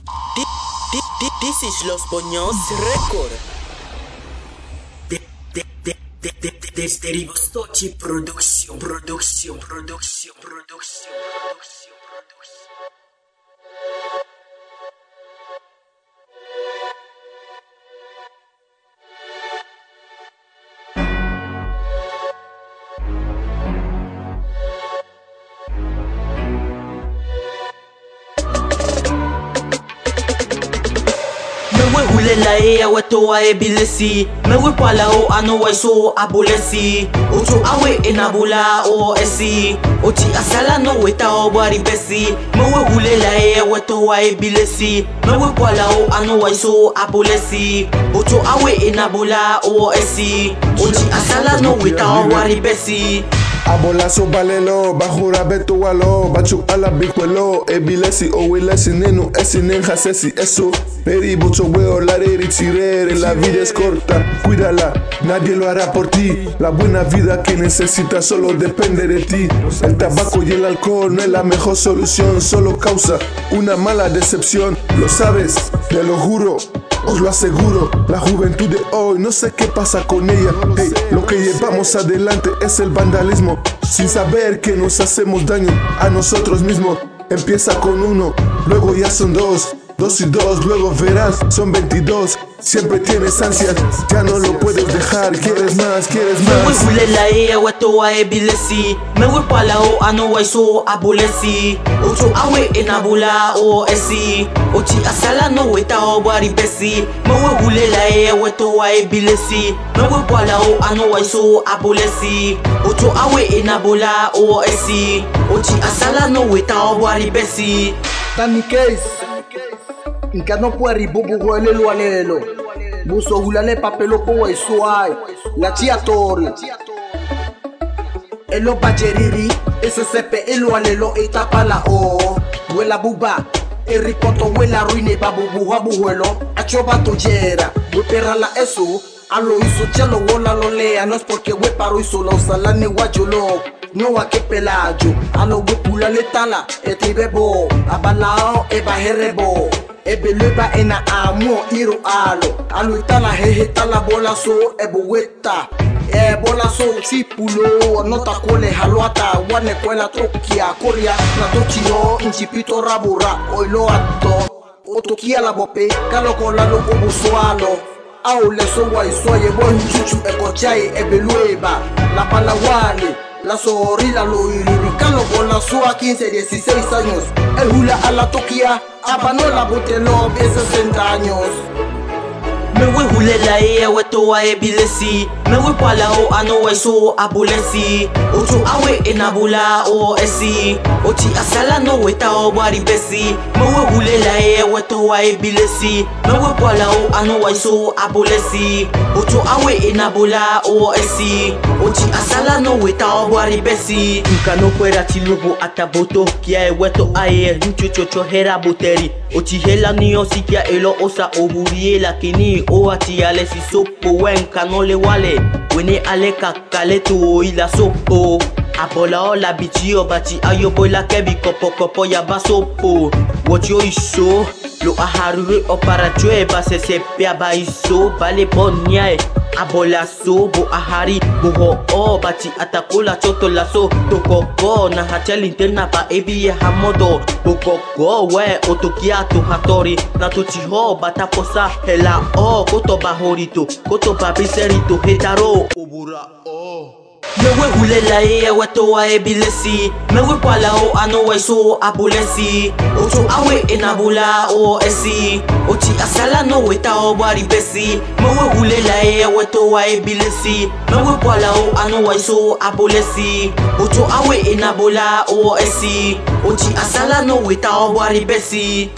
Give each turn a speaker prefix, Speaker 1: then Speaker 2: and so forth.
Speaker 1: This is Los Boños Record. De, de, de, de, de, de, desde Producción, producción, producción, producción, producción, producción. La e awe wa e bilesi. Mewe pala o ano wa so abulesi Oto awe enabula o esi. Oti asala no weta o bari besi. Mewe hule la e awe to wa e bilesi. Mewe pala o ano wa so abulesi Oto awe enabula o esi. Oti asala no weta o bari besi
Speaker 2: Abolazo balelo, bajura beto walo, bachu ala bikwelo, ebilesi owilesi nenu esi nenja sesi eso. Peri bucho weo la tirere, la vida es corta, cuídala, nadie lo hará por ti. La buena vida que necesitas solo depende de ti. El tabaco y el alcohol no es la mejor solución, solo causa una mala decepción. Lo sabes, te lo juro. Os lo aseguro, la juventud de hoy, no sé qué pasa con ella. Hey, lo que llevamos adelante es el vandalismo, sin saber que nos hacemos daño a nosotros mismos. Empieza con uno, luego ya son dos, dos y dos, luego verás, son 22. Siempre tienes ansias, ya no lo puedes dejar, quieres más, quieres más.
Speaker 1: hule la e awe to wa e bilesi Mewe pala o ano wa so abulesi Oto awe enabula o esi Oti asala no weta o bari besi Mewe hule la e awe to wa e bilesi Mewe pala o ano wa so abulesi Oto awe enabula o esi Oti asala no weta o bari besi
Speaker 3: Tani case Nka no pueri bubu huele lualelo Buso hulale papelo po wa isuai La chia tori. Elo bajeriri Ese sepe elo alelo etapa la o. Huela buba Eri poto huela ruine babu buha buhuelo. Achoba tojera Wepera la eso. Alo hizo chalo wola lo lea No es porque weparo hizo lo salane guajolo no a que pelayo a lo wepula le tala etibebo abalao eba ebe leba ena amua iru alo. Aluitala hehetala bola so ebe weta. E bola so sipulo nota kole haluata. Wane kwela trokia koria na tochio inchipito rabura oilo ato. Otokia la bope kalo kolalo obusualo au leso waisoye bonchuchu ekochai ebelueba lapalawani la sori la loiriri kaloko la soa 15 16 años. El hula a la tokia abano la botelo de 60 años
Speaker 1: Me we roule la e e wè to a e bilesi. Me we pala o ano wè so a bulesi O to a e na o esi. O ti asala no wè ta o wari besi. Me we roule la e e wè to a e bilesi. Me we pala o ano wè so a bulesi O to a e na o esi. O ti asala no wè ta o wari besi. Nka no kwera ti lobo ataboto Kia e wè to a e e nchochocho hera boteri O ti hela ni o si kia e osa oburi burie la owachi ale si sopo wenka nole wale. Wene ale kakale to ila sopo. Abola ola biti obati ayobola kebi kopokopo yaba sopo. Wocho iso lo aharure opara tue basese pe aba iso bale boniae abola subu ahari buho o bati atakula choto laso tokoko na hacheli ntena baebi hamodo. Bokoko we otokia to hatori. Na tochiho bataposa o koto bahorito koto babiserito hetaro obura o. oh. Mewe hule la e awe to wa e bilesi Mewe pala o ano wa so abulesi. Oto awe enabula o esi. Oti asala no weta o bari besi. Mewe hule la e awe to wa e bilesi Mewe pala o ano wa so abulesi. Oto awe enabula o esi. Oti asala no weta o bari besi